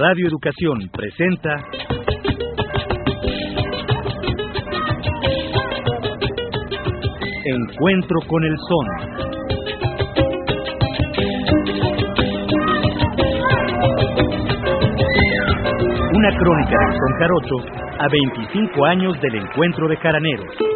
Radio Educación presenta Encuentro con el Son. Una crónica del Son Jarocho a 25 años del encuentro de caraneros.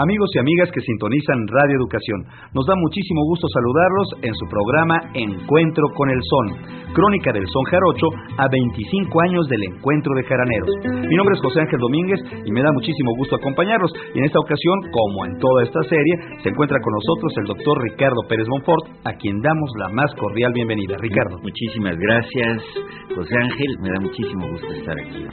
Amigos y amigas que sintonizan Radio Educación, nos da muchísimo gusto saludarlos en su programa Encuentro con el Son Crónica del Son Jarocho a 25 años del encuentro de jaraneros. Mi nombre es José Ángel Domínguez y me da muchísimo gusto acompañarlos. Y en esta ocasión, como en toda esta serie, se encuentra con nosotros el doctor Ricardo Pérez Monfort, a quien damos la más cordial bienvenida. Ricardo. Muchísimas gracias, José Ángel. Me da muchísimo gusto estar aquí.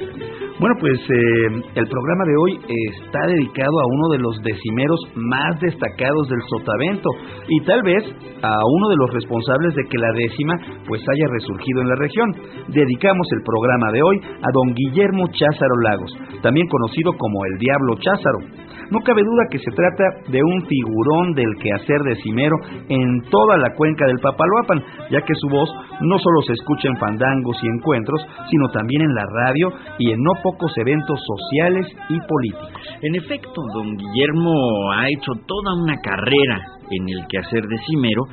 Bueno, pues eh, el programa de hoy está dedicado a uno de los decimeros más destacados del Sotavento y tal vez a uno de los responsables de que la décima pues haya resuelto surgido en la región. Dedicamos el programa de hoy a don Guillermo Cházaro Lagos, también conocido como el Diablo Cházaro. No cabe duda que se trata de un figurón del quehacer decimero en toda la cuenca del Papaloapan, ya que su voz no solo se escucha en fandangos y encuentros, sino también en la radio y en no pocos eventos sociales y políticos. En efecto, don Guillermo ha hecho toda una carrera en el quehacer decimero,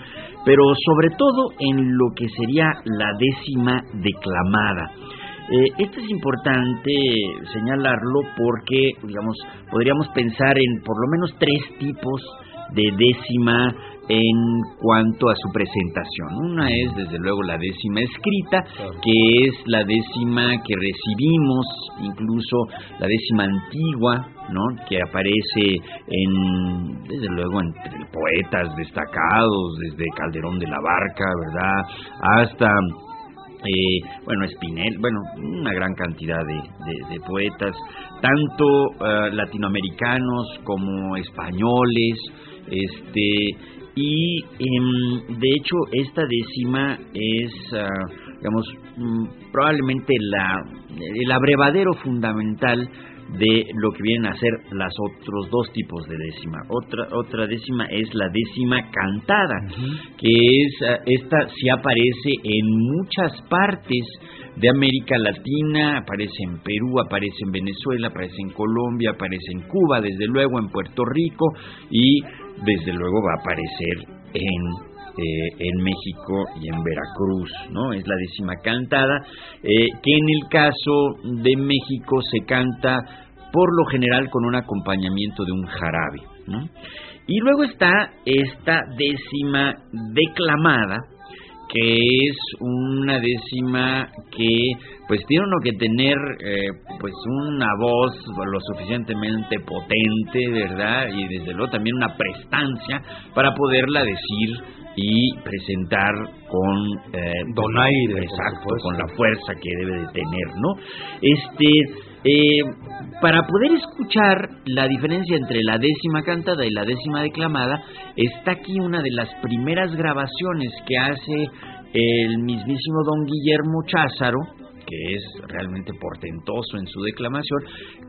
pero sobre todo en lo que sería la décima declamada. Eh, esto es importante señalarlo porque, digamos, podríamos pensar en por lo menos tres tipos de décima en cuanto a su presentación. Una es, desde luego, la décima escrita, que es la décima que recibimos, incluso la décima antigua, ¿no? que aparece en, desde luego, entre poetas destacados, desde Calderón de la Barca, ¿verdad? Hasta eh, bueno, Spinel, bueno, una gran cantidad de, poetas, tanto eh, latinoamericanos como españoles, este, y em, de hecho esta décima es, ah, digamos, mm, probablemente la, el abrevadero fundamental de lo que vienen a ser las otros dos tipos de décima. Otra otra décima es la décima cantada, que es ah, esta sí aparece en muchas partes de América Latina, aparece en Perú, aparece en Venezuela, aparece en Colombia, aparece en Cuba, desde luego en Puerto Rico y desde luego va a aparecer en eh, en México y en Veracruz, ¿no? Es la décima cantada, eh, que en el caso de México se canta por lo general con un acompañamiento de un jarabe, ¿no? Y luego está esta décima declamada, que es una décima que pues tiene uno que tener eh, pues una voz lo suficientemente potente, ¿verdad? Y desde luego también una prestancia para poderla decir y presentar con eh, donaire, exacto, con la fuerza que debe de tener, ¿no? Este eh, para poder escuchar la diferencia entre la décima cantada y la décima declamada, está aquí una de las primeras grabaciones que hace el mismísimo don Guillermo Cházaro, que es realmente portentoso en su declamación,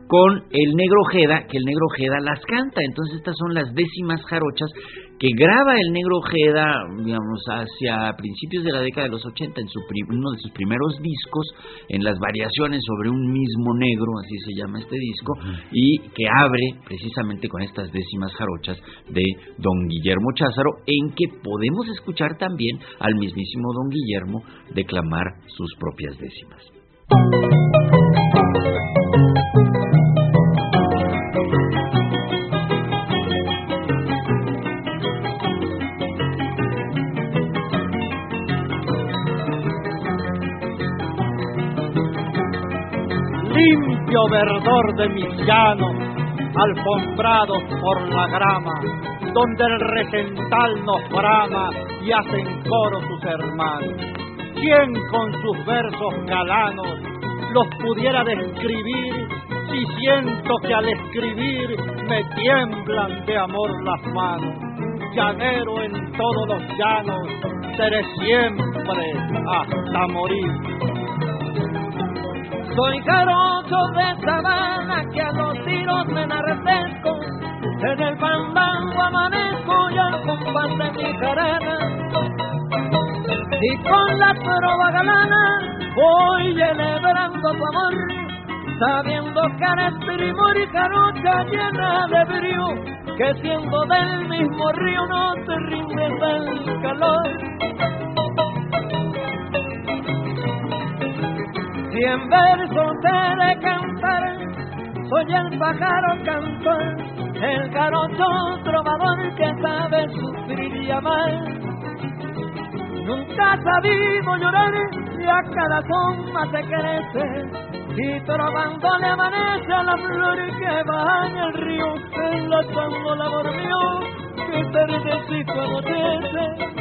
con el negro Ojeda, que el negro Ojeda las canta. Entonces estas son las décimas jarochas que graba el negro Ojeda, digamos, hacia principios de la década de los 80, en su uno de sus primeros discos, en las variaciones sobre un mismo negro, así se llama este disco, y que abre precisamente con estas décimas jarochas de don Guillermo Cházaro, en que podemos escuchar también al mismísimo don Guillermo declamar sus propias décimas. Limpio verdor de mis llanos, alfombrados por la grama, donde el regental nos brama y hacen coro sus hermanos. ¿Quién con sus versos galanos los pudiera describir si siento que al escribir me tiemblan de amor las manos? Llanero en todos los llanos, seré siempre hasta morir. Soy jarocho de sabana que a los tiros me enardezco. En el pandango amanezco y al compás de mi jarana. Y con la trova galana voy celebrando tu amor. Sabiendo que eres primor y jarocha llena de brío. Que siendo del mismo río no te rindes del calor. Cien versos te de cantar, soy el pájaro cantor, el carocho trovador que sabe sufrir y amar. Nunca ha sabido llorar y a cada soma se crece, y trovando le amanece a la flor que baña el río, enlazando la mío que tardecito anochece.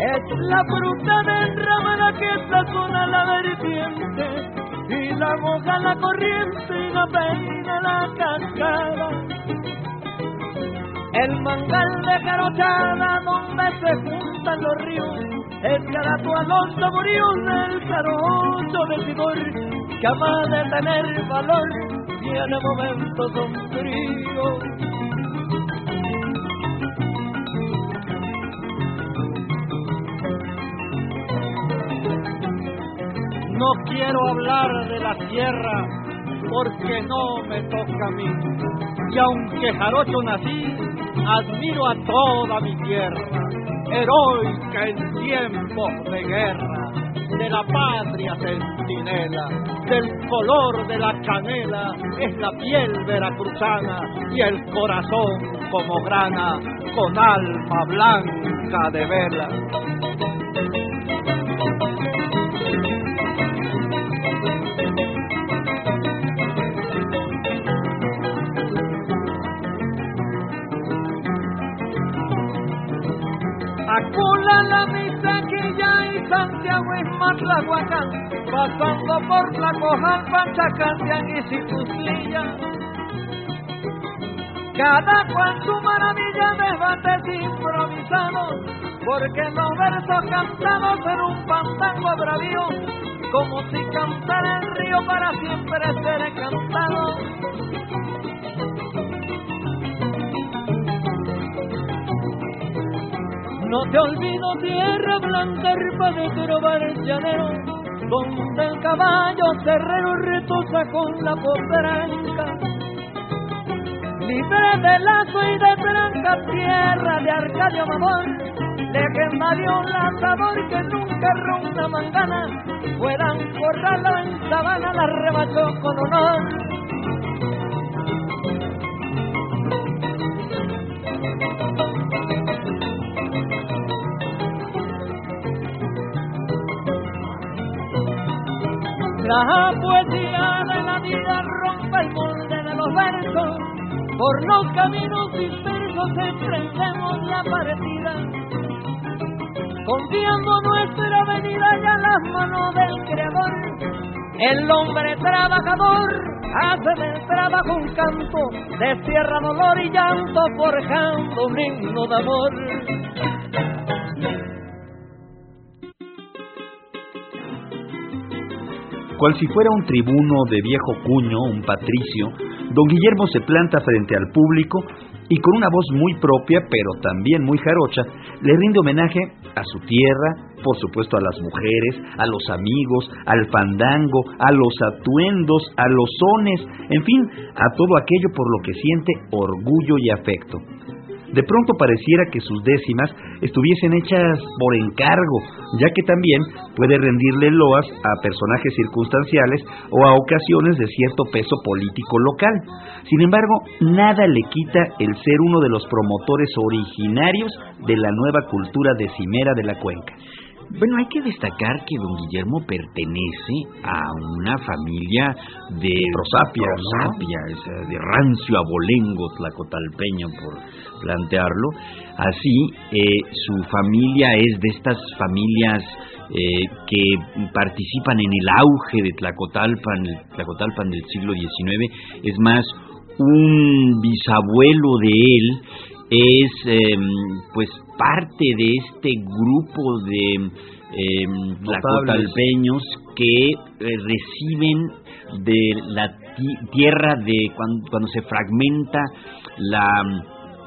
Es la fruta derramada que sazona la vertiente y la moja la corriente y la peina la cascada. El mangal de carochada donde se juntan los ríos es cada a los saboríos del carocho de vigor que ama de tener valor tiene momentos sombríos. No quiero hablar de la tierra porque no me toca a mí. Y aunque jarocho nací, admiro a toda mi tierra, heroica en tiempos de guerra, de la patria centinela, del color de la canela, es la piel veracruzana y el corazón como grana, con alma blanca de vela. Matlahuacán, pasando por la Cojal, Pachacán, y Situslilla. Cada cual su maravilla debates improvisados, porque los versos cantados en un pantango bravío, como si cantara el río para siempre ser cantado. No te olvido tierra blanca, herba de trobar el llanero, donde el caballo cerrero retosa con la potranca. Libre de lazo y de tranca, tierra de Arcadio Amor, legendario lanzador que nunca ronda mangana, fueran en sabana, la rebachó con honor. La poesía de la vida rompe el molde de los versos, por los caminos dispersos emprendemos la partida, confiando nuestra venida ya en las manos del Creador, el hombre trabajador hacen el trabajo un canto, destierra dolor y llanto, forjando un himno de amor. Cual si fuera un tribuno de viejo cuño, un patricio, don Guillermo se planta frente al público y con una voz muy propia, pero también muy jarocha, le rinde homenaje a su tierra, por supuesto a las mujeres, a los amigos, al fandango, a los atuendos, a los sones, en fin, a todo aquello por lo que siente orgullo y afecto. De pronto pareciera que sus décimas estuviesen hechas por encargo, ya que también puede rendirle loas a personajes circunstanciales o a ocasiones de cierto peso político local. Sin embargo, nada le quita el ser uno de los promotores originarios de la nueva cultura decimera de la cuenca. Bueno, hay que destacar que don Guillermo pertenece a una familia de prosapia, prosapia de rancio abolengo tlacotalpeño, por plantearlo. Así, eh, su familia es de estas familias eh, que participan en el auge de Tlacotalpan, Tlacotalpan del siglo XIX. Es más, un bisabuelo de él es em, pues parte de este grupo de eh, tlacotalpeños que eh, reciben de la tierra de cuando, se fragmenta la mm,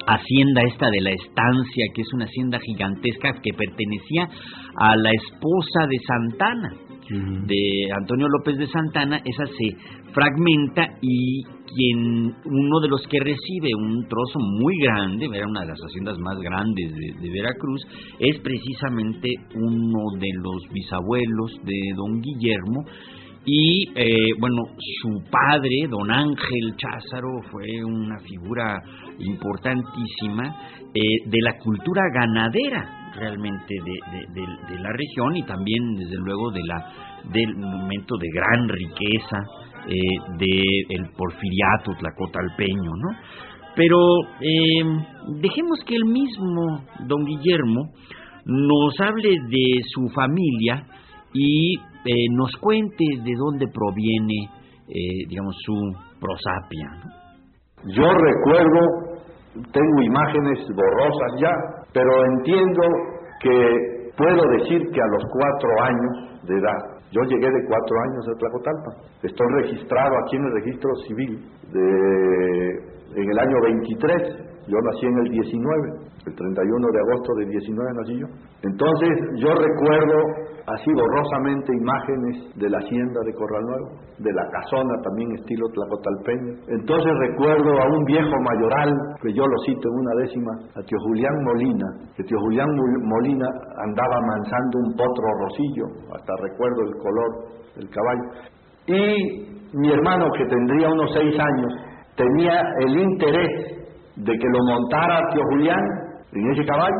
hacienda esta de la estancia, que es una hacienda gigantesca que pertenecía a la esposa de Santana, de Antonio López de Santana, esa se fragmenta y quien uno de los que recibe un trozo muy grande, era una de las haciendas más grandes de, Veracruz, es precisamente uno de los bisabuelos de don Guillermo, y eh, bueno, su padre, don Ángel Cházaro, fue una figura importantísima eh, de la cultura ganadera realmente de, la región y también desde luego de la del momento de gran riqueza eh, del porfiriato tlacotalpeño, ¿no? Pero eh, dejemos que el mismo don Guillermo nos hable de su familia y eh, nos cuente de dónde proviene, eh, digamos, su prosapia. Yo recuerdo, tengo imágenes borrosas ya, pero entiendo que puedo decir que a los cuatro años de edad yo llegué de cuatro años a Tlacotalpa. Estoy registrado aquí en el registro civil de, en el año 23. Yo nací en el 19, el 31 de agosto del 19 nací yo. Entonces yo recuerdo así borrosamente imágenes de la hacienda de Corral Nuevo, de la casona también estilo tlacotalpeño. Entonces recuerdo a un viejo mayoral, que yo lo cito en una décima, a tío Julián Molina, que tío Julián Molina andaba mansando un potro rosillo, hasta recuerdo el color del caballo. Y mi hermano, que tendría unos seis años, tenía el interés de que lo montara tío Julián en ese caballo.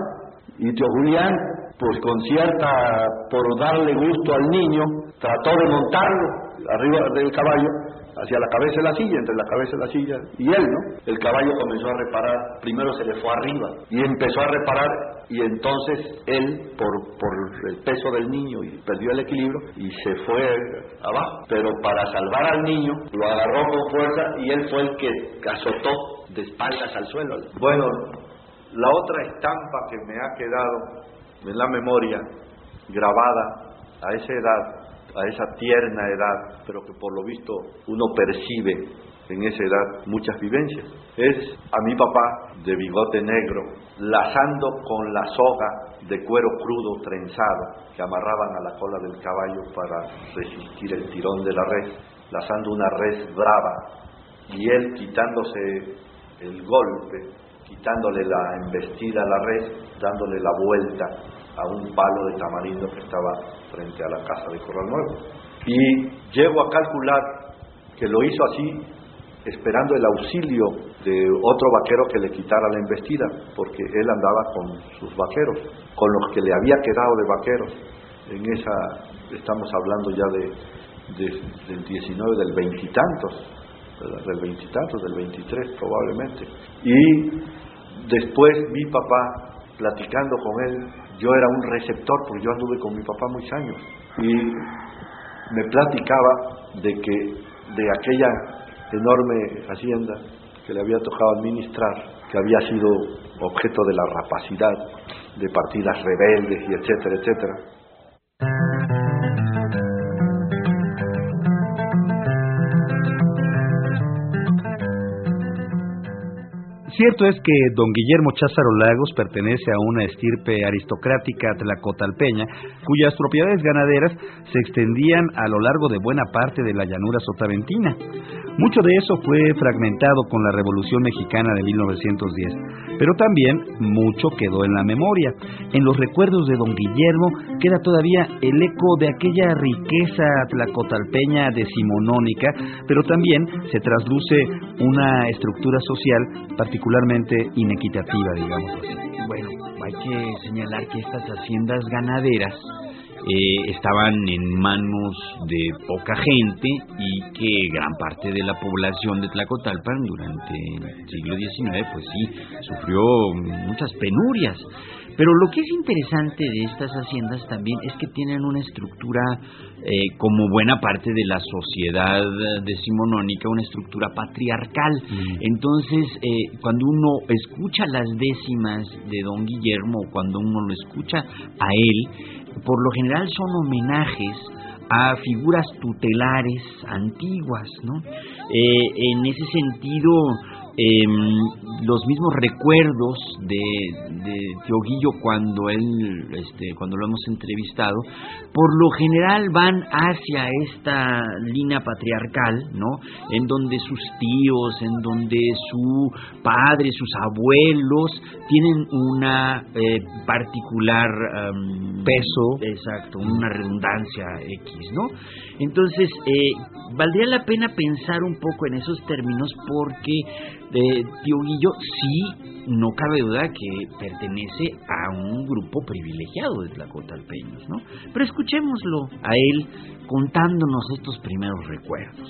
Y tío Julián pues con cierta, por darle gusto al niño, trató de montarlo arriba del caballo hacia la cabeza de la silla, entre la cabeza de la silla y él, ¿no? El caballo comenzó a reparar, primero se le fue arriba y empezó a reparar y entonces él, por, por el peso del niño, y perdió el equilibrio y se fue abajo. Pero para salvar al niño, lo agarró con fuerza y él fue el que azotó de espaldas al suelo. Bueno, la otra estampa que me ha quedado en la memoria, grabada a esa edad, a esa tierna edad, pero que por lo visto uno percibe en esa edad muchas vivencias. Es a mi papá de bigote negro, lazando con la soga de cuero crudo trenzado que amarraban a la cola del caballo para resistir el tirón de la res, lazando una res brava y él quitándose el golpe quitándole la embestida a la red, dándole la vuelta a un palo de tamarindo que estaba frente a la casa de Corral Nuevo. Y llego a calcular que lo hizo así esperando el auxilio de otro vaquero que le quitara la embestida, porque él andaba con sus vaqueros, con los que le había quedado de vaqueros. En esa, estamos hablando ya de, del 19, del veintitantos, del veintitantos, del 23 probablemente. Y después mi papá, platicando con él, yo era un receptor porque yo anduve con mi papá muchos años y me platicaba de que de aquella enorme hacienda que le había tocado administrar, que había sido objeto de la rapacidad de partidas rebeldes y etcétera, etcétera. Cierto es que don Guillermo Cházaro Lagos pertenece a una estirpe aristocrática tlacotalpeña cuyas propiedades ganaderas se extendían a lo largo de buena parte de la llanura sotaventina. Mucho de eso fue fragmentado con la Revolución Mexicana de 1910, pero también mucho quedó en la memoria. En los recuerdos de don Guillermo queda todavía el eco de aquella riqueza tlacotalpeña decimonónica, pero también se trasluce una estructura social particular particularmente inequitativa, digamos así. Bueno, hay que señalar que estas haciendas ganaderas eh, estaban en manos de poca gente y que gran parte de la población de Tlacotalpan durante el siglo XIX, pues sí, sufrió muchas penurias. Pero lo que es interesante de estas haciendas también es que tienen una estructura, eh, como buena parte de la sociedad decimonónica, una estructura patriarcal. Mm. Entonces, eh, cuando uno escucha las décimas de don Guillermo, cuando uno lo escucha a él, por lo general son homenajes a figuras tutelares antiguas, ¿no? Eh, en ese sentido, Em, los mismos recuerdos de, de Teoguillo cuando él, este, cuando lo hemos entrevistado, por lo general van hacia esta línea patriarcal, ¿no? En donde sus tíos, en donde su padre, sus abuelos tienen una eh, particular em, peso, exacto, una redundancia X, ¿no? Entonces, eh, valdría la pena pensar un poco en esos términos porque de Tío Guillo sí, no cabe duda que pertenece a un grupo privilegiado de tlacotalpeños, ¿no? Pero escuchémoslo a él contándonos estos primeros recuerdos.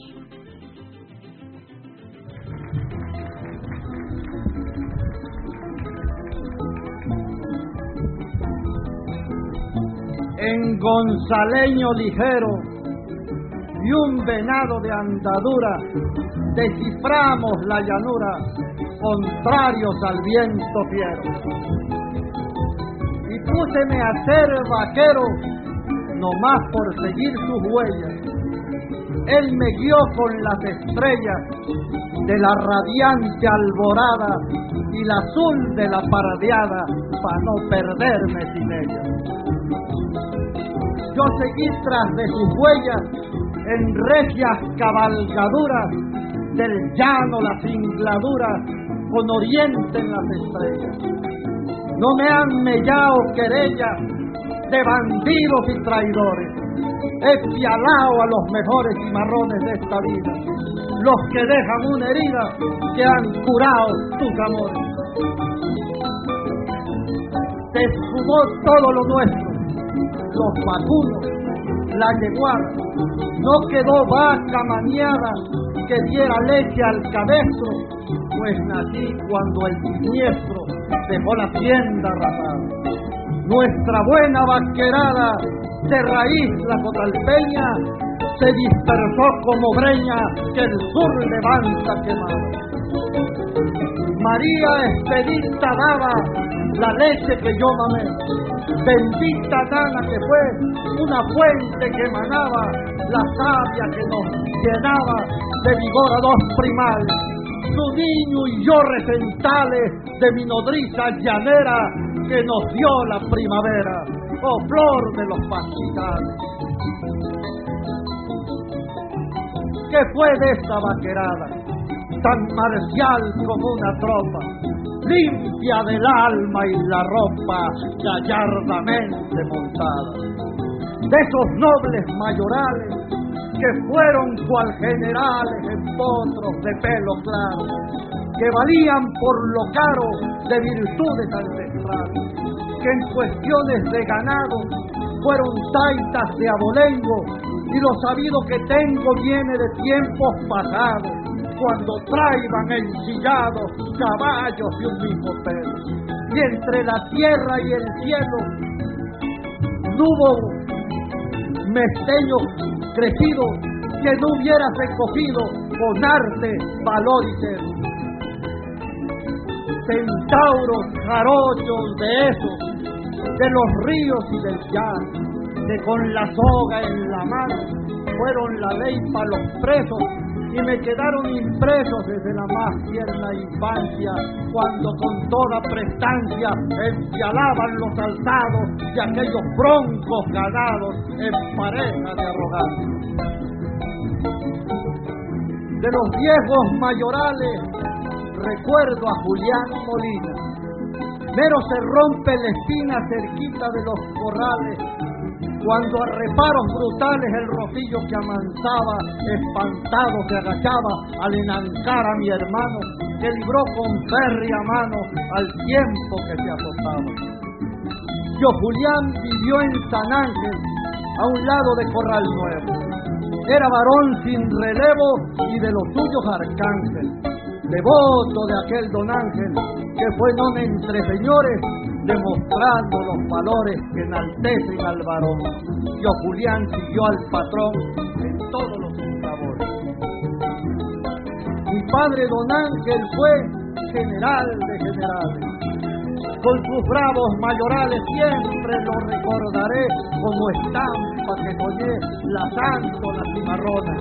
En Gonzaleño ligero y un venado de andadura desciframos la llanura, contrarios al viento fiero. Y púseme a ser vaquero, no más por seguir sus huellas. Él me guió con las estrellas de la radiante alborada y la azul de la paradeada para no perderme sin ella. Yo seguí tras de sus huellas en regias cabalgaduras del llano las cingladuras con oriente en las estrellas. No me han mellado querellas de bandidos y traidores. He pialado a los mejores cimarrones de esta vida, los que dejan una herida que han curado tus amores. Se esfumó todo lo nuestro, los vacunos, la yeguada, no quedó vaca maniada que diera leche al cabestro, pues nací cuando el siniestro dejó la tienda rapada. Nuestra buena vaquerada de raíz la cotalpeña se dispersó como breña que el sur levanta quemada. María Expedita daba la leche que yo mamé, bendita nana que fue una fuente que emanaba la savia que nos llenaba de vigor a dos primales, su niño y yo recentales de mi nodriza llanera que nos dio la primavera, oh flor de los pastizales. ¿Qué fue de esta vaquerada, tan marcial como una tropa, limpia del alma y la ropa gallardamente montada? De esos nobles mayorales que fueron cual generales en potros de pelo claro, que valían por lo caro de virtudes ancestrales, que en cuestiones de ganado fueron taitas de abolengo y lo sabido que tengo viene de tiempos pasados, cuando traiban ensillados caballos de un mismo pelo. Y entre la tierra y el cielo no hubo mesteño crecido que no hubieras recogido con arte, valor y ser. Centauros jarochos de esos, de los ríos y del llano, que con la soga en la mano fueron la ley para los presos y me quedaron impresos desde la más tierna infancia, cuando con toda prestancia empialaban los alzados de aquellos broncos ganados en pareja de arrogancia. De los viejos mayorales recuerdo a Julián Molina. Mero se rompe la espina cerquita de los corrales cuando a reparos brutales el rocillo que amansaba, espantado se agachaba al enancar a mi hermano, que libró con férrea mano al tiempo que se azotaba. Yo Julián vivió en San Ángel, a un lado de Corral Nuevo. Era varón sin relevo y de los suyos arcángel, devoto de aquel don Ángel, que fue non entre señores demostrando los valores que enaltecen al varón. Yo Julián siguió al patrón en todos los sabores. Mi padre don Ángel fue general de generales. Con sus bravos mayorales siempre lo recordaré como estampa que soñé las la cimarrona.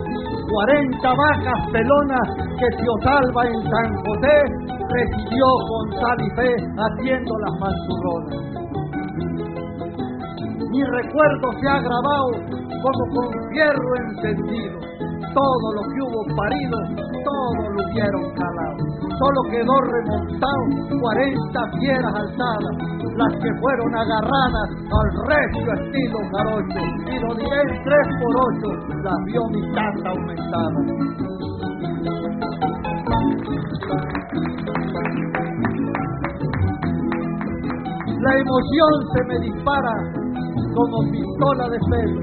Cuarenta vacas pelonas que salva en San José recibió con sal y fe haciendo las mansurronas. Mi recuerdo se ha grabado como con fierro encendido. Todo lo que hubo parido, todo lo hubieron calado. Solo quedó remontado cuarenta fieras alzadas, las que fueron agarradas al recio estilo jarocho. Y lo diré tres por ocho, las vio mi tata aumentada. La emoción se me dispara como pistola de pelo.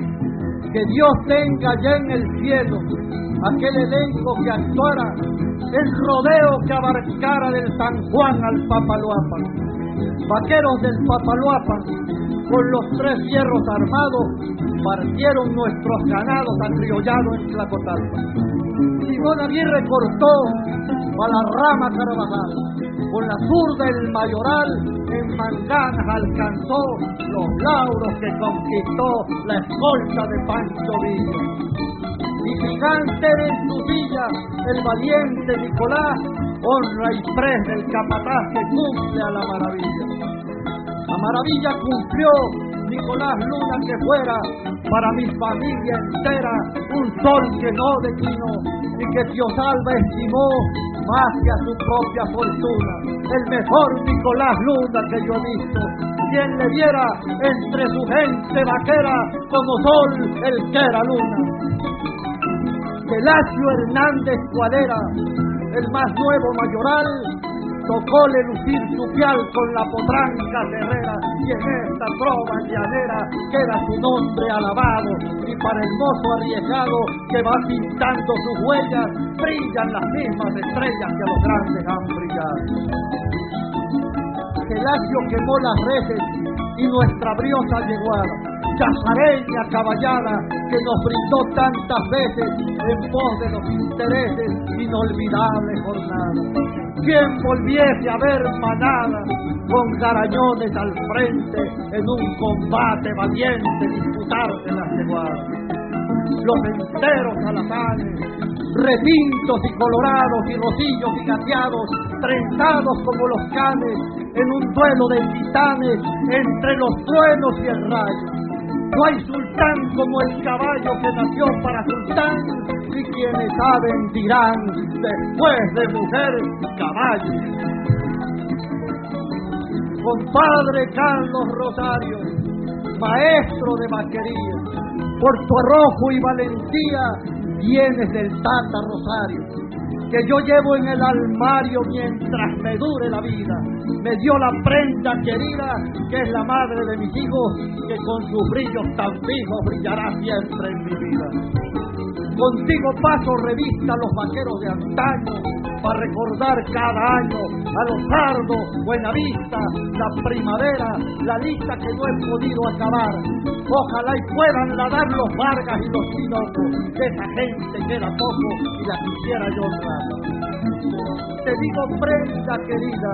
Que Dios tenga ya en el cielo aquel elenco que actuara el rodeo que abarcara del San Juan al Papaloapan. Vaqueros del Papaloapan, con los tres hierros armados, partieron nuestros ganados acriollados en Tlacotalpa. Simón Aguirre cortó a la rama Carvajal, con la zurda el mayoral en Manganas alcanzó los lauros que conquistó la escolta de Pancho Villa. Y gigante en su villa, el valiente Nicolás, honra y pres del capataz que cumple a la maravilla. La maravilla cumplió Nicolás Luna que fuera para mi familia entera un sol que no declinó y que Dios salva estimó más que a su propia fortuna. El mejor Nicolás Luna que yo he visto, quien le viera entre su gente vaquera como sol el que era luna. Gelacio Hernández Cuadera, el más nuevo mayoral, tocóle lucir su pial con la potranca terrera y en esta trova llanera queda su nombre alabado y para el mozo arriesgado que va pintando sus huellas brillan las mismas estrellas que a los grandes han brillado. Gelacio quemó las redes y nuestra briosa yeguada, chazareña caballada que nos brindó tantas veces en pos de los intereses inolvidables jornadas quien volviese a ver manada con garañones al frente en un combate valiente disputarse las yeguadas. Los enteros alazanes, retintos y colorados y rosillos y gateados, trenzados como los canes en un duelo de titanes entre los truenos y el rayo. No hay sultán como el caballo que nació para sultán y quienes saben dirán después de mujer caballo. Compadre Carlos Rosario, maestro de vaquería, por tu arrojo y valentía vienes del Tata Rosario, que yo llevo en el almario mientras me dure la vida. Me dio la prenda querida, que es la madre de mis hijos, que con sus brillos tan fijos brillará siempre en mi vida. Contigo paso revista los vaqueros de antaño, para recordar cada año a los sardos, Buenavista, la primavera, la lista que no he podido acabar. Ojalá y puedan ladar los Vargas y los Pinocos, que esa gente queda poco y la quisiera yo Te digo, prenda querida,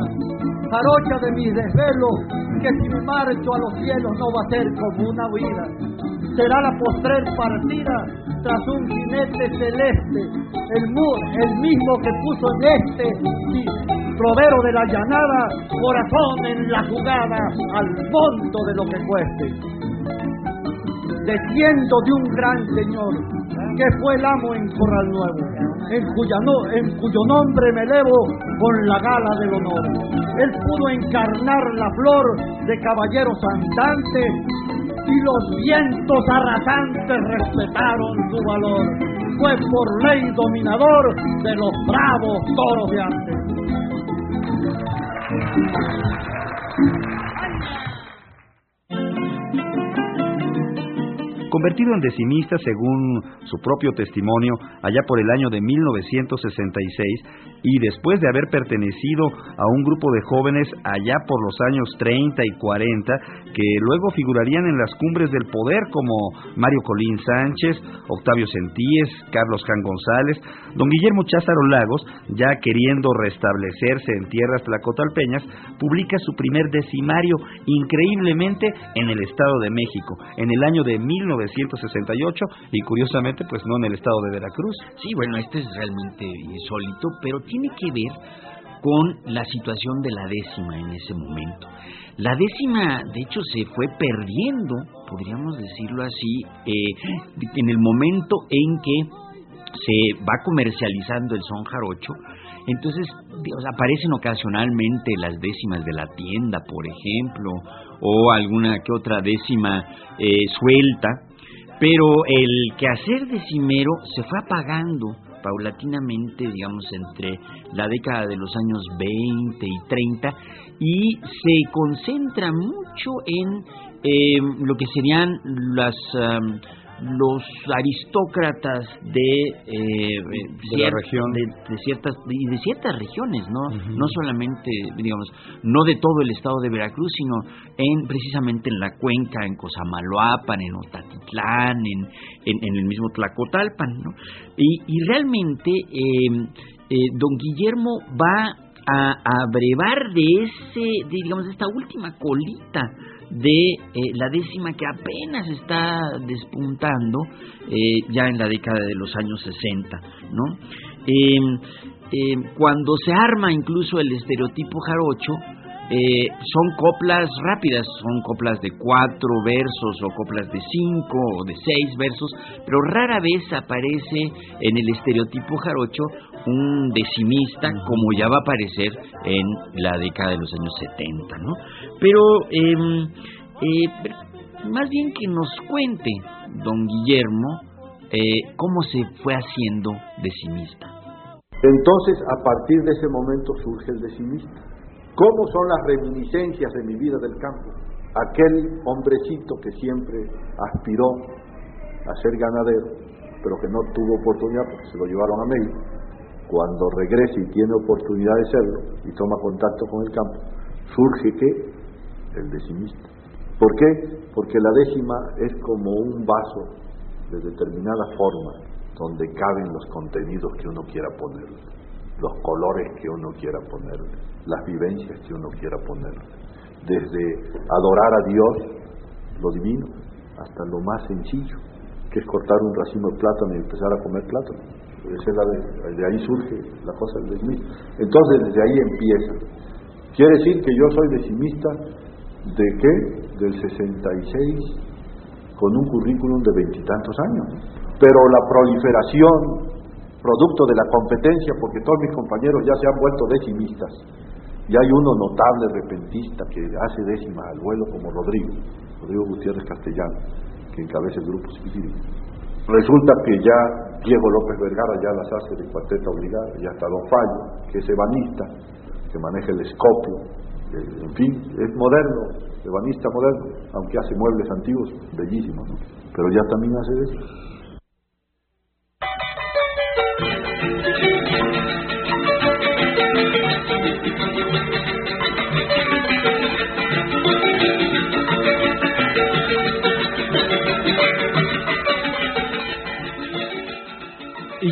jarocha de mis desvelos, que si me marcho a los cielos no va a ser como una huida. Será la postrer partida tras un jinete celeste, el, mismo que puso en este, sí, de la llanada, corazón en la jugada, al monto de lo que cueste. Desciendo de un gran señor, que fue el amo en Corral Nuevo, en, cuyo nombre me elevo con la gala del honor. Él pudo encarnar la flor de caballeros andantes y los vientos arrasantes respetaron su valor. Fue por ley dominador de los bravos toros de antes. Convertido en decimista según su propio testimonio allá por el año de 1966 y después de haber pertenecido a un grupo de jóvenes allá por los años 30 y 40 que luego figurarían en las cumbres del poder como Mario Colín Sánchez, Octavio Sentíes, Carlos Jan González, don Guillermo Cházaro Lagos, ya queriendo restablecerse en tierras tlacotalpeñas, publica su primer decimario increíblemente en el Estado de México, en el año de 1968 y curiosamente pues no en el Estado de Veracruz. Sí, bueno, este es realmente insólito, pero tiene que ver con la situación de la décima en ese momento. La décima, de hecho, se fue perdiendo, podríamos decirlo así, eh, en el momento en que se va comercializando el son jarocho, entonces aparecen ocasionalmente las décimas de la tienda, por ejemplo, o alguna que otra décima eh, suelta, pero el quehacer decimero se fue apagando paulatinamente, digamos, entre la década de los años 20 y 30 y se concentra mucho en eh, lo que serían las los aristócratas de, eh, de, región. de, ciertas y de ciertas regiones no no solamente digamos no de todo el estado de Veracruz sino en precisamente en la cuenca en Cosamaloapan en Otatitlán en, en, el mismo Tlacotalpan ¿no? y, y realmente eh, eh, don Guillermo va a, a brevar de ese de, digamos de esta última colita de eh, la décima que apenas está despuntando eh, ya en la década de los años 60, ¿no? Em, cuando se arma incluso el estereotipo jarocho, eh, son coplas rápidas, son coplas de cuatro versos o coplas de cinco o de seis versos, pero rara vez aparece en el estereotipo jarocho un decimista como ya va a aparecer en la década de los años 70, ¿no? Pero em, eh, más bien que nos cuente don Guillermo eh, cómo se fue haciendo decimista. Entonces, a partir de ese momento surge el decimista ¿Cómo son las reminiscencias de mi vida del campo? Aquel hombrecito que siempre aspiró a ser ganadero, pero que no tuvo oportunidad porque se lo llevaron a México. Cuando regresa y tiene oportunidad de serlo y toma contacto con el campo, surge que el decimista. ¿Por qué? Porque la décima es como un vaso de determinada forma donde caben los contenidos que uno quiera poner, los colores que uno quiera poner las vivencias que uno quiera poner, desde adorar a Dios, lo divino, hasta lo más sencillo, que es cortar un racimo de plátano y empezar a comer plátano. De, ahí surge la cosa del decimista. Entonces, desde ahí empieza. Quiere decir que yo soy decimista de qué? Del 66, con un currículum de veintitantos años. Pero la proliferación, producto de la competencia, porque todos mis compañeros ya se han vuelto decimistas, y hay uno notable repentista que hace décima al vuelo como Rodrigo, Rodrigo Gutiérrez Castellano, que encabeza el grupo civil. Resulta que ya Diego López Vergara ya las hace de cuarteta obligada, ya está Don Fallo, que es ebanista, que maneja el escopio, en fin, es moderno, ebanista moderno, aunque hace muebles antiguos, bellísimos, pero ya también hace eso.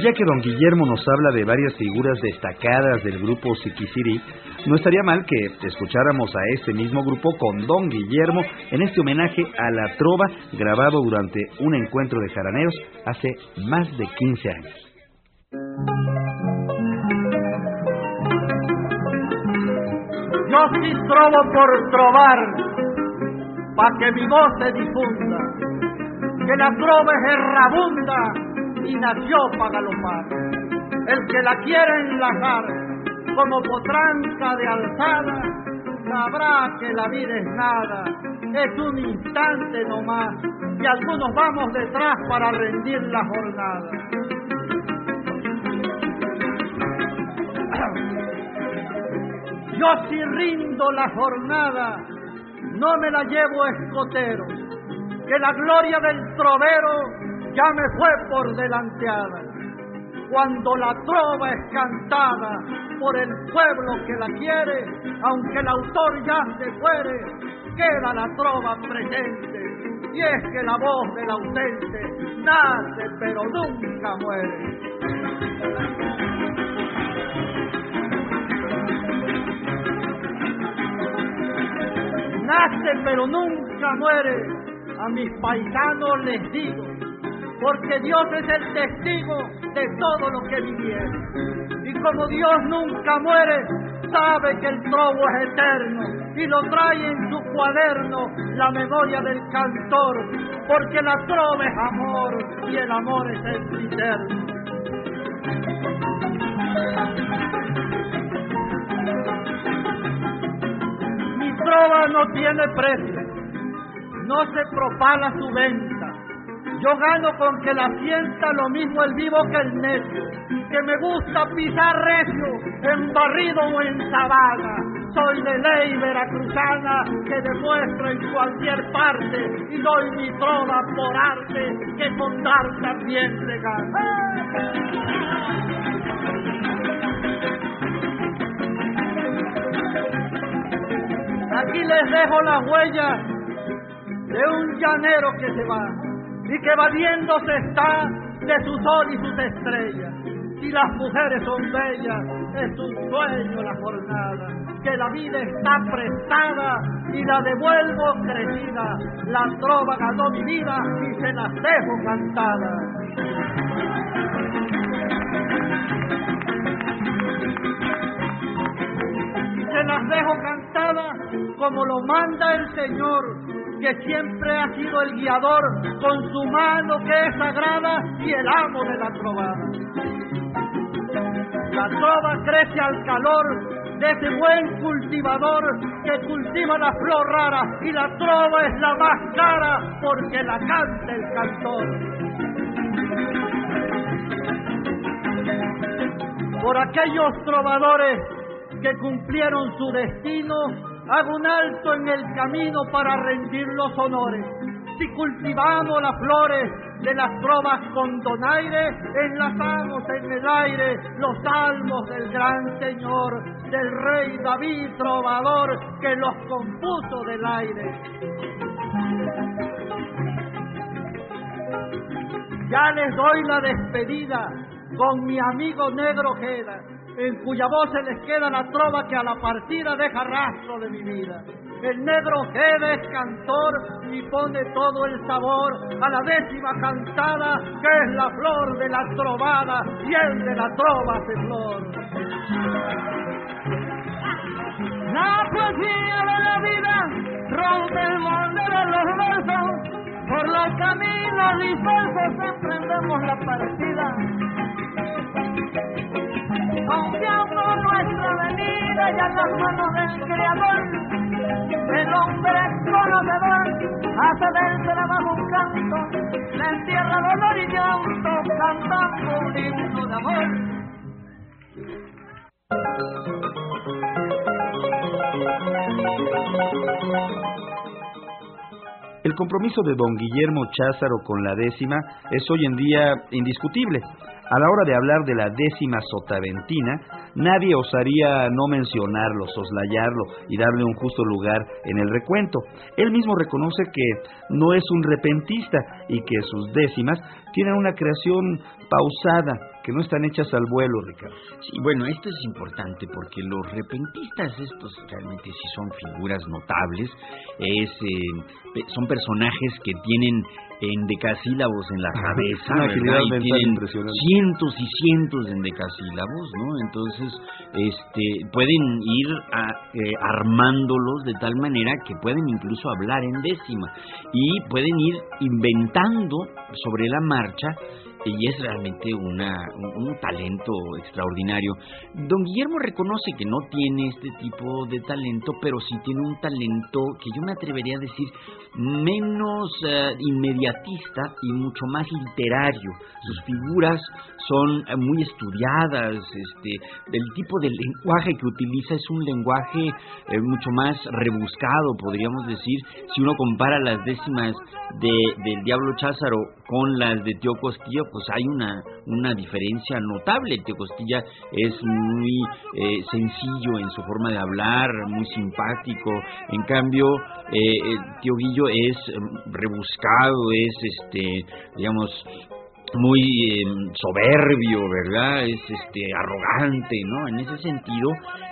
Ya que don Guillermo nos habla de varias figuras destacadas del grupo Siquisiri, no estaría mal que escucháramos a este mismo grupo con don Guillermo en este homenaje a la trova grabado durante un encuentro de jaraneros hace más de 15 años. Yo sí trovo por trovar, pa' que mi voz se difunda, que la trova es errabunda y nació para galopar. El que la quiere enlazar como potranca de alzada, sabrá que la vida es nada, es un instante nomás, y algunos vamos detrás para rendir la jornada. Yo si rindo la jornada, no me la llevo escotero, que la gloria del trovero ya me fue por delanteada. Cuando la trova es cantada por el pueblo que la quiere, aunque el autor ya se fuere, queda la trova presente. Y es que la voz del ausente nace pero nunca muere. nace pero nunca muere. A mis paisanos les digo, porque Dios es el testigo de todo lo que viviera. Y como Dios nunca muere, sabe que el trobo es eterno y lo trae en su cuaderno la memoria del cantor, porque la trova es amor y el amor es el eterno. trova no tiene precio, no se propala su venta. Yo gano con que la sienta lo mismo el vivo que el necio, que me gusta pisar recio, en barrido o en sabana. Soy de ley veracruzana que demuestro en cualquier parte y doy mi trova por arte que con dar también se gana. Aquí les dejo la huella de un llanero que se va y que valiéndose está de su sol y sus estrellas. Si las mujeres son bellas, es un sueño la jornada, que la vida está prestada y la devuelvo crecida. La trova ganó mi vida y se las dejo cantada. se las dejo cantadas como lo manda el Señor, que siempre ha sido el guiador con su mano que es sagrada y el amo de la trovada. La trova crece al calor de ese buen cultivador que cultiva la flor rara y la trova es la más cara porque la canta el cantor. Por aquellos trovadores que cumplieron su destino, hago un alto en el camino para rendir los honores. Si cultivamos las flores de las trovas con donaire, enlazamos en el aire los salmos del gran Señor, del rey David trovador que los compuso del aire. Ya les doy la despedida con mi amigo negro Jeda en cuya voz se les queda la trova que a la partida deja rastro de mi vida. El negro Gede es cantor y pone todo el sabor a la décima cantada que es la flor de la trovada y el de la trova hace flor. La poesía de la vida rompe el molde de los versos, por los caminos dispersos emprendemos la partida confiando nuestra venida ya en las manos del Creador. El hombre conocedor hace del trabajo un canto, le entierra dolor y llanto, cantando un himno de amor. El compromiso de don Guillermo Cházaro con la décima es hoy en día indiscutible. A la hora de hablar de la décima sotaventina, nadie osaría no mencionarlo, soslayarlo y darle un justo lugar en el recuento. Él mismo reconoce que no es un repentista y que sus décimas tienen una creación pausada, que no están hechas al vuelo, Ricardo. Sí, bueno, esto es importante porque los repentistas, estos realmente sí son figuras notables, es, eh, son personajes que tienen en decasílabos en la cabeza, ¿verdad? Y tienen cientos y cientos de decasílabos, ¿no? Entonces, este, pueden ir eh, armándolos de tal manera que pueden incluso hablar en décima y pueden ir inventando sobre la marcha y es realmente una, un, talento extraordinario. Don Guillermo reconoce que no tiene este tipo de talento, pero sí tiene un talento que yo me atrevería a decir menos eh, inmediatista y mucho más literario. Sus figuras son eh, muy estudiadas, este, el tipo de lenguaje que utiliza es un lenguaje eh, mucho más rebuscado, podríamos decir, si uno compara las décimas de, del Diablo Cházaro con las de Tío Costilla, pues hay una, una diferencia notable. Tío Costilla es muy eh, sencillo en su forma de hablar, muy simpático, en cambio, Tío Guillo es rebuscado, es, este, digamos, muy em, soberbio, ¿verdad? Es este arrogante, ¿no? En ese sentido,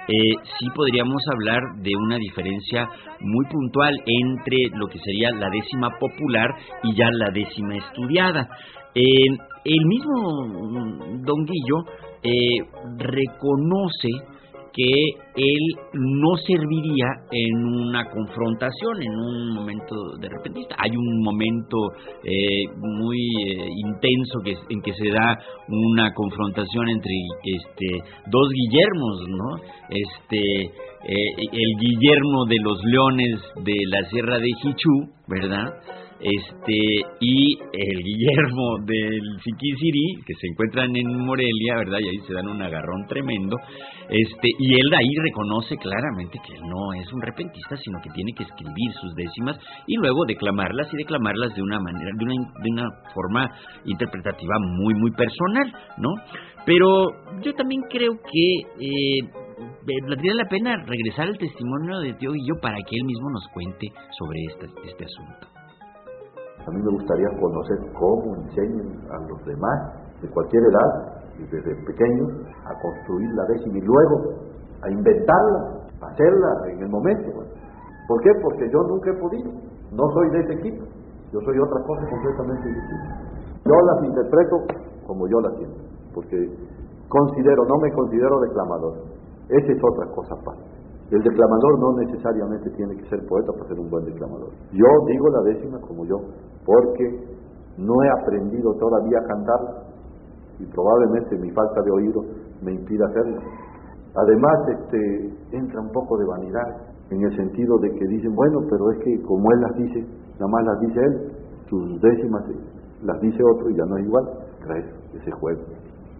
eh, sí podríamos hablar de una diferencia muy puntual entre lo que sería la décima popular y ya la décima estudiada. El mismo mm, Don Guillo eh, reconoce que él no serviría en una confrontación, en un momento de repentista. Hay un momento eh, muy eh, intenso que, en que se da una confrontación entre este, dos Guillermos, ¿no? Este, eh, el Guillermo de los Leones de la Sierra de Hichú, ¿verdad? Este y el Guillermo del Siquisiri, que se encuentran en Morelia, ¿verdad? Y ahí se dan un agarrón tremendo. Este, y él ahí reconoce claramente que él no es un repentista, sino que tiene que escribir sus décimas y luego declamarlas y declamarlas de una manera, de una, de una forma interpretativa muy, muy personal, ¿no? Pero yo también creo que eh, valdría la pena regresar al testimonio de Tío Guillo para que él mismo nos cuente sobre este, este asunto. A mí me gustaría conocer cómo enseñan a los demás de cualquier edad y desde pequeños a construir la décima y luego a inventarla, a hacerla en el momento. ¿Por qué? Porque yo nunca he podido. No soy de ese equipo. Yo soy otra cosa completamente distinta. Yo las interpreto como yo las siento. Porque considero, no me considero declamador. Esa es otra cosa aparte. El declamador no necesariamente tiene que ser poeta para ser un buen declamador. Yo digo la décima como yo, porque no he aprendido todavía a cantar y probablemente mi falta de oído me impida hacerlo. Además, este, entra un poco de vanidad en el sentido de que dicen, bueno, pero es que como él las dice, nada más las dice él, sus décimas las dice otro y ya no es igual. Trae ese juego,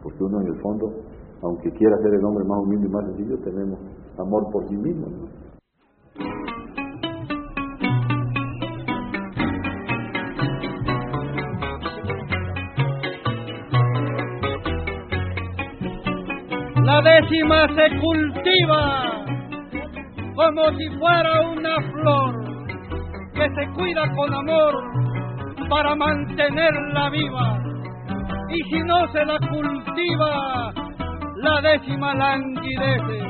porque uno en el fondo, aunque quiera ser el hombre más humilde y más sencillo, tenemos amor por sí mismo. La décima se cultiva como si fuera una flor que se cuida con amor para mantenerla viva. Y si no se la cultiva, la décima languidece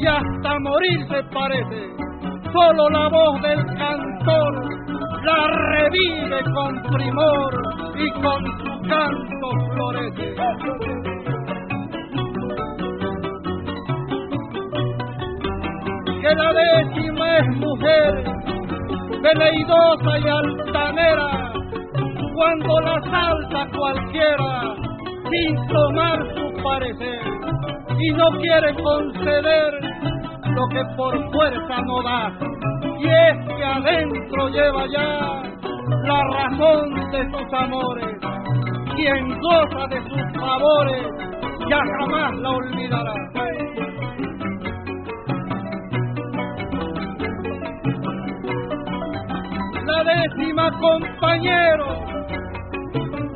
y hasta morir se parece. Solo la voz del cantor la revive con primor y con su canto florece. Que la décima es mujer, veleidosa y altanera, cuando la salta cualquiera sin tomar su parecer y no quiere conceder lo que por fuerza no da. Y es que adentro lleva ya la razón de sus amores. Quien goza de sus favores ya jamás la olvidará. La décima compañero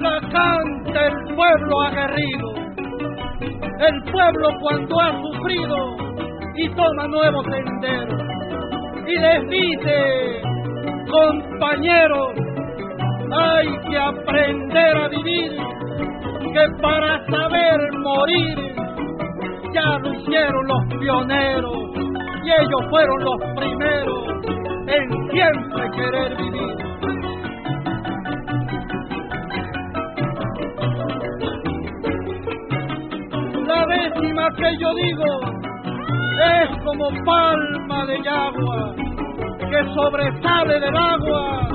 la canta el pueblo aguerrido el pueblo cuando ha sufrido y toma nuevos senderos y les dice, compañeros, Hay que aprender a vivir, que para saber morir ya lo hicieron los pioneros y ellos fueron los primeros en siempre querer vivir. La décima que yo digo es como palma de agua que sobresale del agua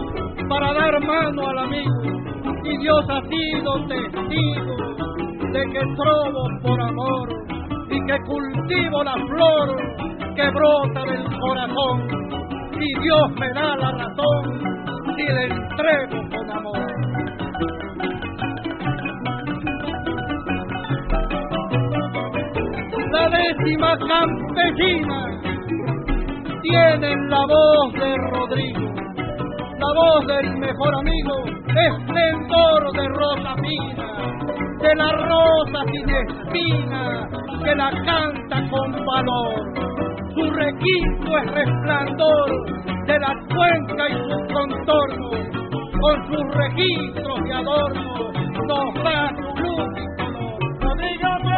para dar mano al amigo. Y Dios ha sido testigo de que trobo por amor y que cultivo la flor que brota del corazón. Y Dios me da la razón y le entrego con amor. La décima campesina tiene la voz de Rodrigo la voz del mejor amigo, esplendor de rosa fina, de la rosa sin espina, que la canta con valor. Su requinto es resplandor de la cuenca y sus contornos, con sus registros de adorno, nos da su luz y color.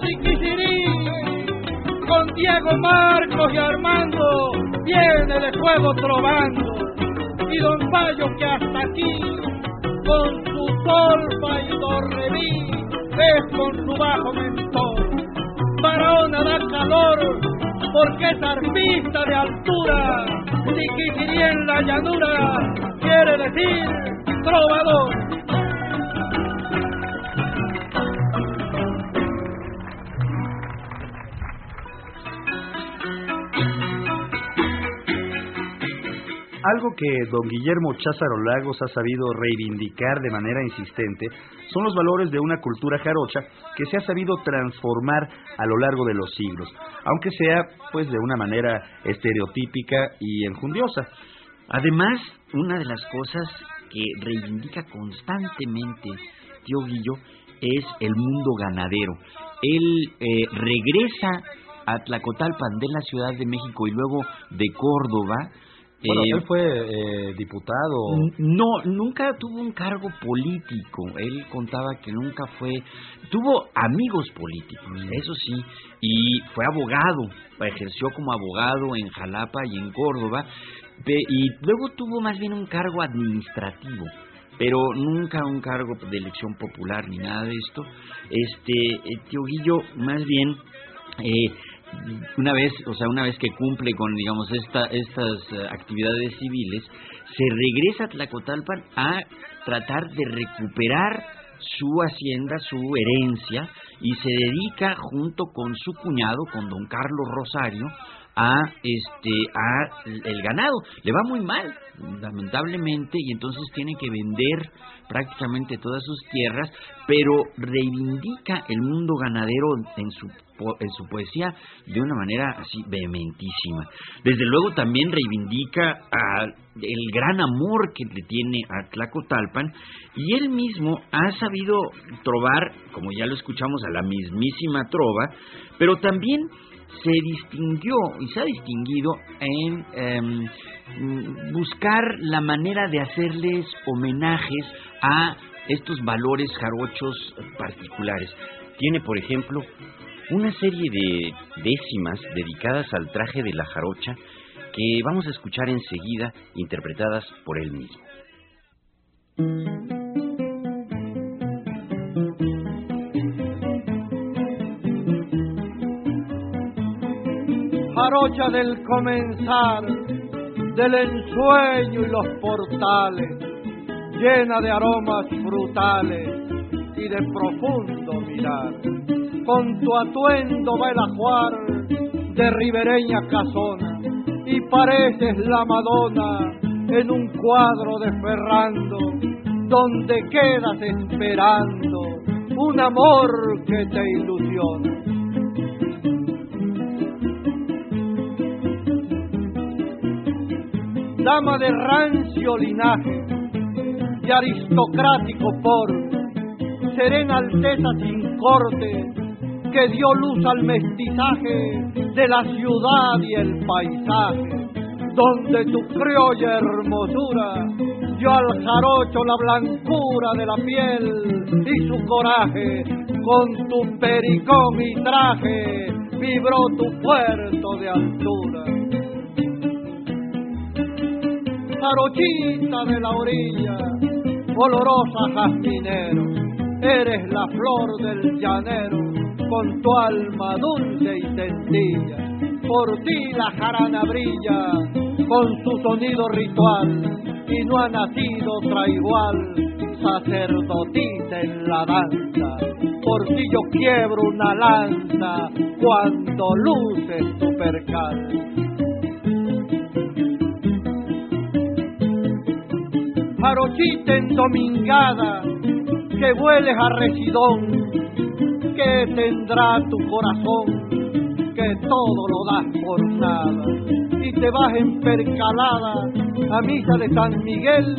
Siquisirí con Diego Marcos y Armando viene de fuego trovando y Don Payo que hasta aquí con su solfa y mi es con su bajo mentor. Barahona da calor porque es artista de altura Siquisirí en la llanura quiere decir trovador Algo que don Guillermo Cházaro Lagos ha sabido reivindicar de manera insistente son los valores de una cultura jarocha que se ha sabido transformar a lo largo de los siglos, aunque sea pues de una manera estereotípica y enjundiosa. Además, una de las cosas que reivindica constantemente tío Guillo es el mundo ganadero. Él eh, regresa a Tlacotalpan de la Ciudad de México y luego de Córdoba. Bueno, eh, él fue eh, diputado. No, nunca tuvo un cargo político. Él contaba que nunca fue. Tuvo amigos políticos, eso sí, y fue abogado. Ejerció como abogado en Jalapa y en Córdoba. Y luego tuvo más bien un cargo administrativo, pero nunca un cargo de elección popular ni nada de esto. Este, eh, tío Guillo, más bien. Eh, una vez, o sea, una vez que cumple con, digamos, esta, estas eh, actividades civiles, se regresa a Tlacotalpan a tratar de recuperar su hacienda, su herencia, y se dedica junto con su cuñado, con don Carlos Rosario, a este a el ganado. Le va muy mal lamentablemente y entonces tiene que vender prácticamente todas sus tierras pero reivindica el mundo ganadero en su en su poesía de una manera así vehementísima. Desde luego también reivindica a el gran amor que le tiene a Tlacotalpan y él mismo ha sabido trovar como ya lo escuchamos a la mismísima trova pero también se distinguió y se ha distinguido en em, buscar la manera de hacerles homenajes a estos valores jarochos particulares. Tiene, por ejemplo, una serie de décimas dedicadas al traje de la jarocha que vamos a escuchar enseguida interpretadas por él mismo. Jarocha del comenzar, del ensueño y los portales, llena de aromas frutales y de profundo mirar. Con tu atuendo va el ajuar de ribereña casona y pareces la Madonna en un cuadro de Ferrando donde quedas esperando un amor que te ilusiona. Dama de rancio linaje, de aristocrático por, serena alteza sin corte, que dio luz al mestizaje de la ciudad y el paisaje, donde tu criolla hermosura dio al jarocho la blancura de la piel y su coraje, con tu pericón y traje vibró tu puerto de altura. Jarochita de la orilla, olorosa jazminero, eres la flor del llanero, con tu alma dulce y sencilla. Por ti la jarana brilla con su sonido ritual y no ha nacido otra igual, sacerdotita en la danza. Por ti yo quiebro una lanza cuando luces tu percal. Jarochita endomingada, que hueles a residón, que tendrá tu corazón, que todo lo das por nada, y te vas empercalada a misa de San Miguel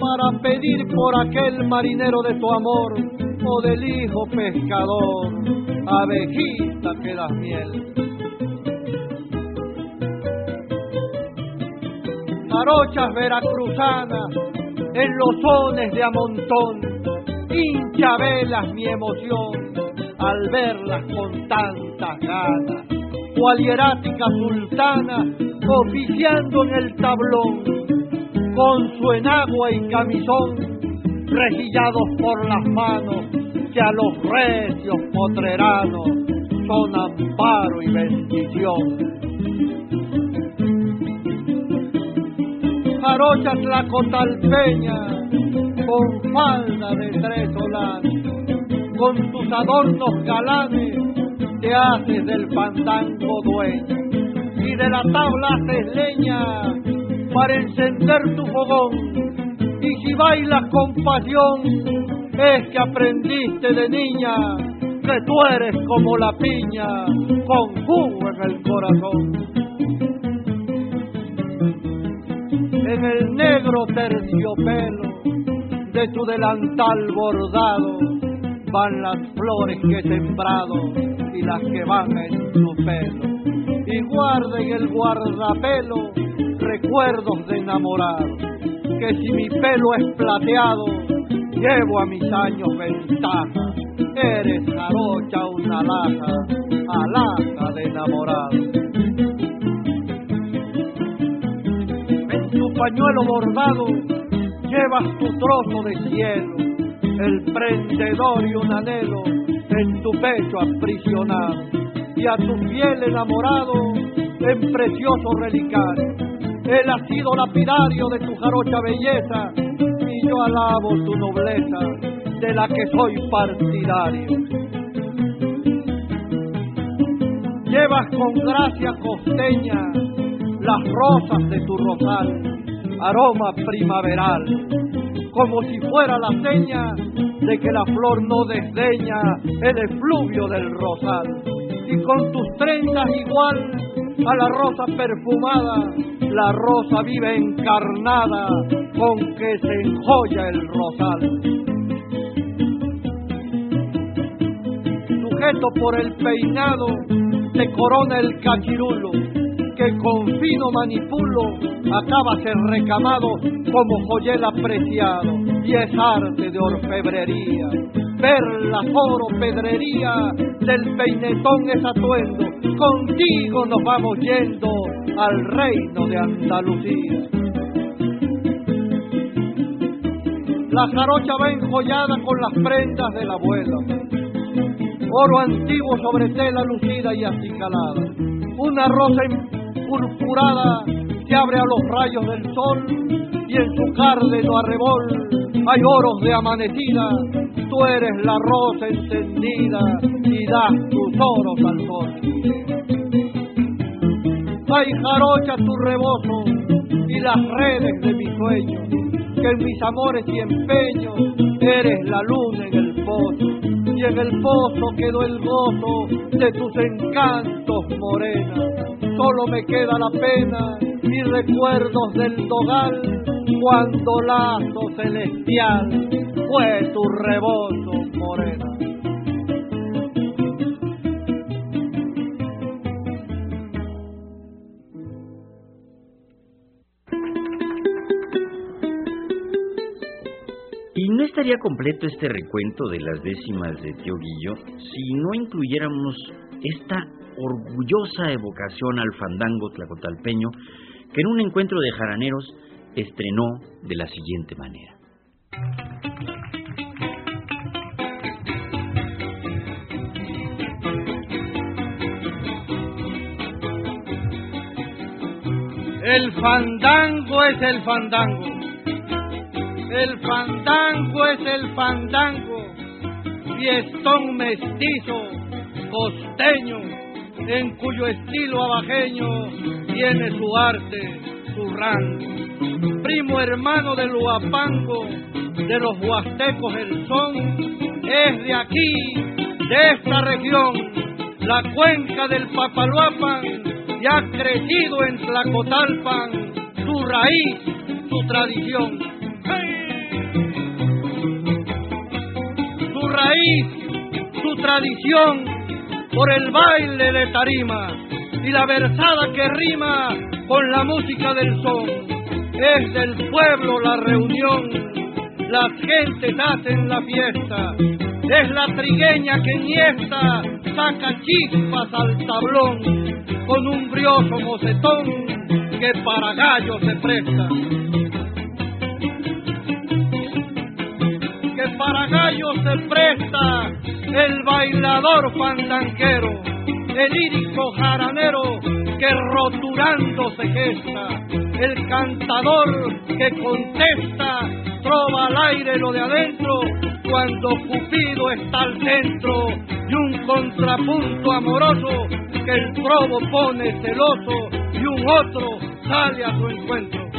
para pedir por aquel marinero de tu amor o del hijo pescador, abejita que das miel. Jarochas veracruzanas en los sones de amontón, hincha velas mi emoción al verlas con tantas ganas, cual hierática sultana oficiando en el tablón, con su enagua y camisón, regillados por las manos que a los recios potreranos son amparo y bendición. Jarocha tlacotalpeña, con falda de tres con tus adornos galanes te haces del fandango dueño y de la tabla haces leña para encender tu fogón y si bailas con pasión es que aprendiste de niña que tú eres como la piña con jugo en el corazón. En el negro terciopelo de tu delantal bordado van las flores que he sembrado y las que van en su pelo. Y guarda en el guardapelo recuerdos de enamorado, que si mi pelo es plateado, llevo a mis años ventaja. Eres jarocha una laja, alhaja de enamorado. Pañuelo bordado llevas tu trozo de cielo el prendedor y un anhelo en tu pecho aprisionado y a tu fiel enamorado en precioso relicario. Él ha sido lapidario de tu jarocha belleza y yo alabo tu nobleza de la que soy partidario. Llevas con gracia costeña las rosas de tu rosal, aroma primaveral como si fuera la seña de que la flor no desdeña el efluvio del rosal. Y con tus trenzas igual a la rosa perfumada, la rosa vive encarnada con que se enjoya el rosal. Sujeto por el peinado, te corona el cachirulo que con fino manipulo acaba ser recamado como joyel apreciado y es arte de orfebrería. Perlas, oro, pedrería, del peinetón es atuendo, contigo nos vamos yendo al reino de Andalucía. La jarocha va enjollada con las prendas de la abuela, oro antiguo sobre tela lucida y acicalada, una rosa en purpurada que abre a los rayos del sol y en su cárdeno arrebol hay oros de amanecida, tú eres la rosa encendida y das tus oros al sol. Hay jarocha tu rebozo y las redes de mis sueños, que en mis amores y empeños eres la luna en el pozo, y en el pozo quedó el gozo de tus encantos morena. Solo me queda la pena y recuerdos del dogal cuando lazo celestial fue tu rebozo morena. Estaría completo este recuento de las décimas de Tío Guillo si no incluyéramos esta orgullosa evocación al fandango tlacotalpeño que en un encuentro de jaraneros estrenó de la siguiente manera. El fandango es el fandango. El fandango es el fandango. Fiestón mestizo, costeño, en cuyo estilo abajeño tiene su arte, su rango. Primo hermano del Huapango, de los huastecos el son, es de aquí, de esta región, la cuenca del Papaloapan, y ha crecido en Tlacotalpan su raíz, su tradición. Su tradición por el baile de tarima y la versada que rima con la música del son. Es del pueblo la reunión, las gentes hacen la fiesta, es la trigueña que niesta, saca chispas al tablón con un brioso mocetón que para gallo se presta. Gallo se presta el bailador fandanquero, el lírico jaranero que roturando se gesta, el cantador que contesta, trova al aire lo de adentro, cuando Cupido está al centro, y un contrapunto amoroso que el probo pone celoso, y un otro sale a su encuentro.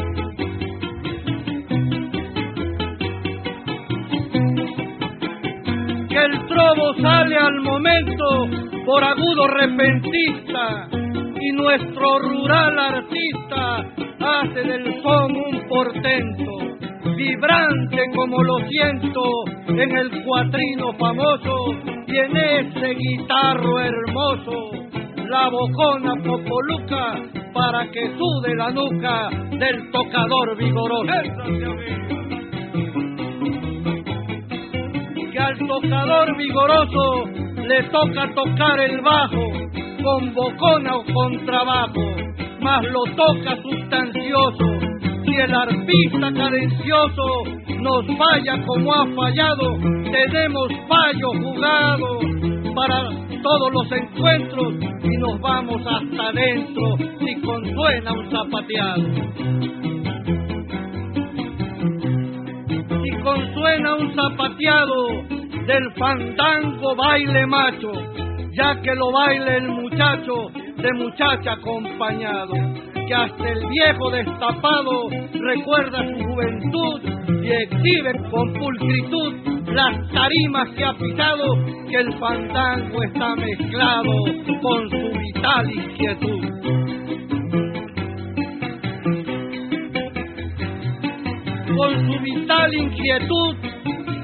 El trobo sale al momento por agudo repentista y nuestro rural artista hace del son un portento, vibrante como lo siento en el cuatrino famoso y en ese guitarro hermoso, la bocona popoluca para que sude la nuca del tocador vigoroso. Al tocador vigoroso le toca tocar el bajo, con bocona o con trabajo, mas lo toca sustancioso. Si el arpista cadencioso nos falla como ha fallado, tenemos fallo jugado para todos los encuentros y nos vamos hasta adentro si consuena un zapateado. y consuena un zapateado del fandango baile macho, ya que lo baile el muchacho de muchacha acompañado, que hasta el viejo destapado recuerda su juventud y exhibe con pulcritud las tarimas que ha pisado, que el fandango está mezclado con su vital inquietud. con su vital inquietud,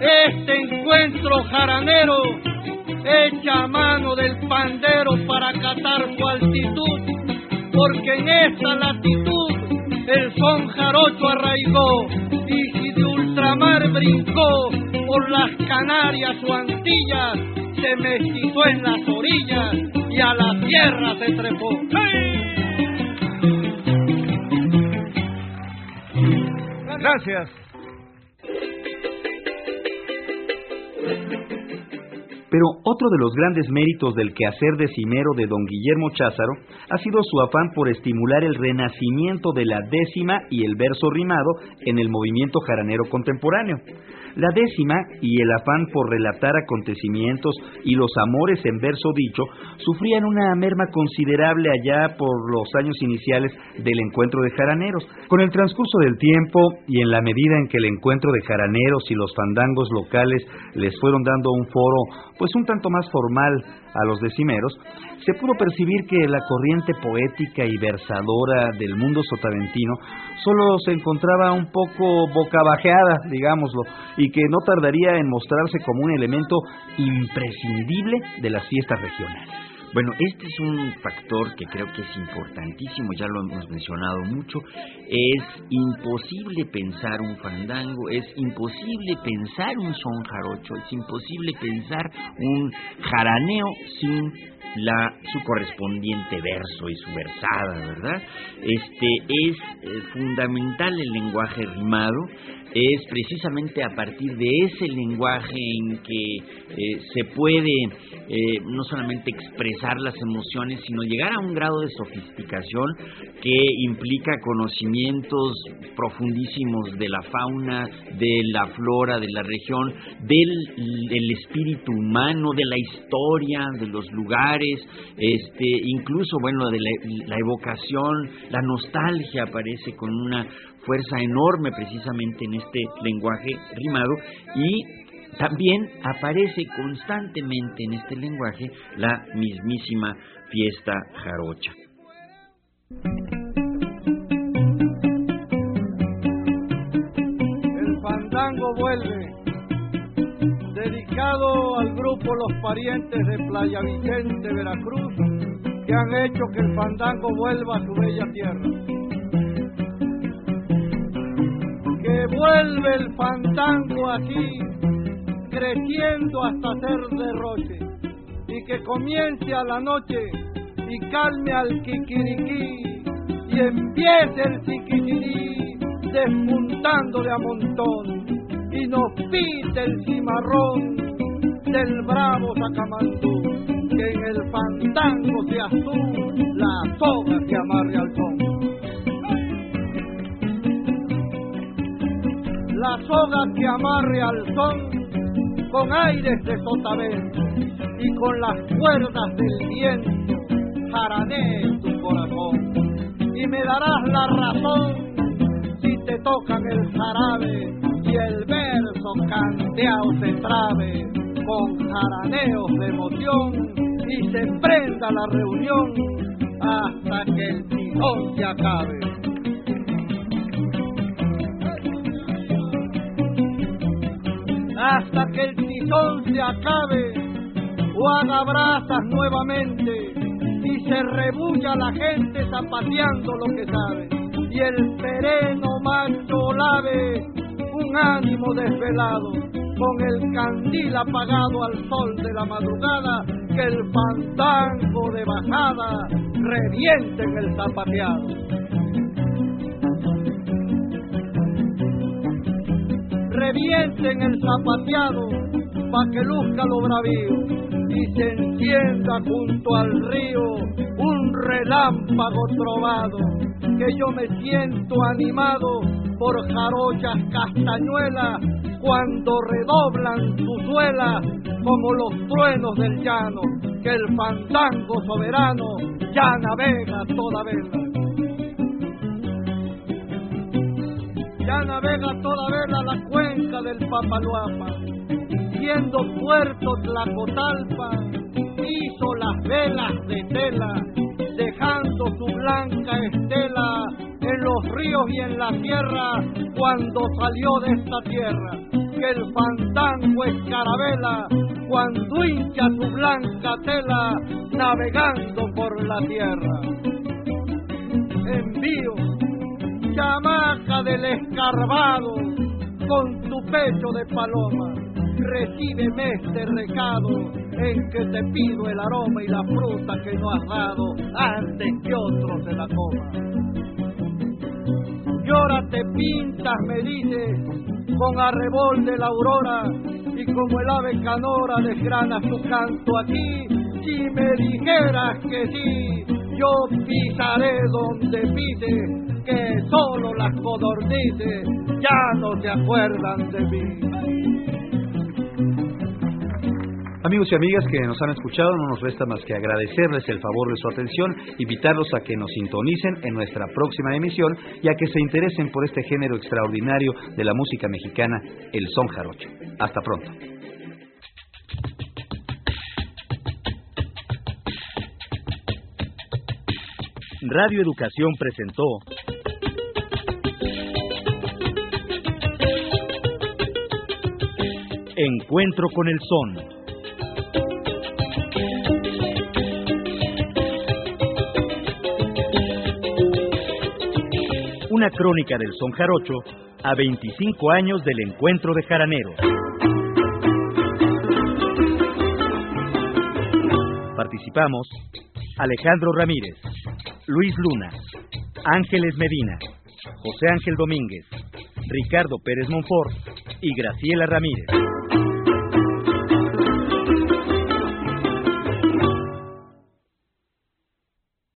este encuentro jaranero echa mano del pandero para catar su altitud, porque en esta latitud el son jarocho arraigó y si de ultramar brincó por las Canarias o Antillas, se mestizó en las orillas y a la tierra se trepó. Gracias. Thank you. Pero otro de los grandes méritos del quehacer decimero de don Guillermo Cházaro ha sido su afán por estimular el renacimiento de la décima y el verso rimado en el movimiento jaranero contemporáneo. La décima y el afán por relatar acontecimientos y los amores en verso dicho sufrían una merma considerable allá por los años iniciales del encuentro de jaraneros. Con el transcurso del tiempo y en la medida en que el encuentro de jaraneros y los fandangos locales les fueron dando un foro pues un tanto más formal a los decimeros, se pudo percibir que la corriente poética y versadora del mundo sotaventino solo se encontraba un poco bocabajeada, digámoslo, y que no tardaría en mostrarse como un elemento imprescindible de las fiestas regionales. Bueno, este es un factor que creo que es importantísimo, ya lo hemos mencionado mucho. Es imposible pensar un fandango, es imposible pensar un son jarocho, es imposible pensar un jaraneo sin la su correspondiente verso y su versada, ¿verdad? Este es eh, fundamental el lenguaje rimado, es precisamente a partir de ese lenguaje en que eh, se puede eh, no solamente expresar las emociones, sino llegar a un grado de sofisticación que implica conocimientos profundísimos de la fauna, de la flora, de la región, del, espíritu humano, de la historia, de los lugares, este, incluso, bueno, de la evocación, la nostalgia aparece con una fuerza enorme precisamente en este lenguaje rimado y también aparece constantemente en este lenguaje la mismísima fiesta jarocha. El fandango vuelve, dedicado al grupo Los Parientes de Playa Vicente, Veracruz, que han hecho que el fandango vuelva a su bella tierra. Que vuelve el fandango aquí creciendo hasta ser derroche, y que comience a la noche y calme al kikiriki, y empiece el siquitirí despuntando de a montón, y nos pite el cimarrón del bravo Sacamandú, que en el fandango se azul la soga que amarre al son. La soga que amarre al son con aires de sotavento y con las cuerdas del viento en tu corazón y me darás la razón si te tocan el jarabe y el verso canteado se trabe con jaraneos de emoción y se prenda la reunión hasta que el tijón se acabe. Hasta que el tizón se acabe o haga brasas nuevamente y se rebulla la gente zapateando lo que sabe. Y el sereno macho lave un ánimo desvelado con el candil apagado al sol de la madrugada que el fandango de bajada reviente en el zapateado revienten el zapateado pa' que luzca lo bravío y se encienda junto al río un relámpago trovado que yo me siento animado por jarochas castañuelas cuando redoblan su suela como los truenos del llano que el fandango soberano ya navega toda ya navega toda vela la cuenca del Papaluapa, siendo puerto Tlacotalpa, hizo las velas de tela, dejando su blanca estela en los ríos y en la tierra cuando salió de esta tierra, que el fandango es carabela cuando hincha su blanca tela navegando por la tierra. Envío chamaca del escarbado, con tu pecho de paloma, recíbeme este recado en que te pido el aroma y la fruta que no has dado antes que otro se la coma. Llora te pintas, me dices, con arrebol de la aurora y como el ave canora desgrana su canto aquí. Si me dijeras que sí, yo pisaré donde pise, que solo las codornices ya no se acuerdan de mí. Amigos y amigas que nos han escuchado, no nos resta más que agradecerles el favor de su atención, invitarlos a que nos sintonicen en nuestra próxima emisión y a que se interesen por este género extraordinario de la música mexicana, el son jarocho. Hasta pronto. Radio Educación presentó Encuentro con el Son. Una crónica del son jarocho a 25 años del encuentro de jaraneros. Participamos Alejandro Ramírez, Luis Luna, Ángeles Medina, José Ángel Domínguez, Ricardo Pérez Monfort y Graciela Ramírez.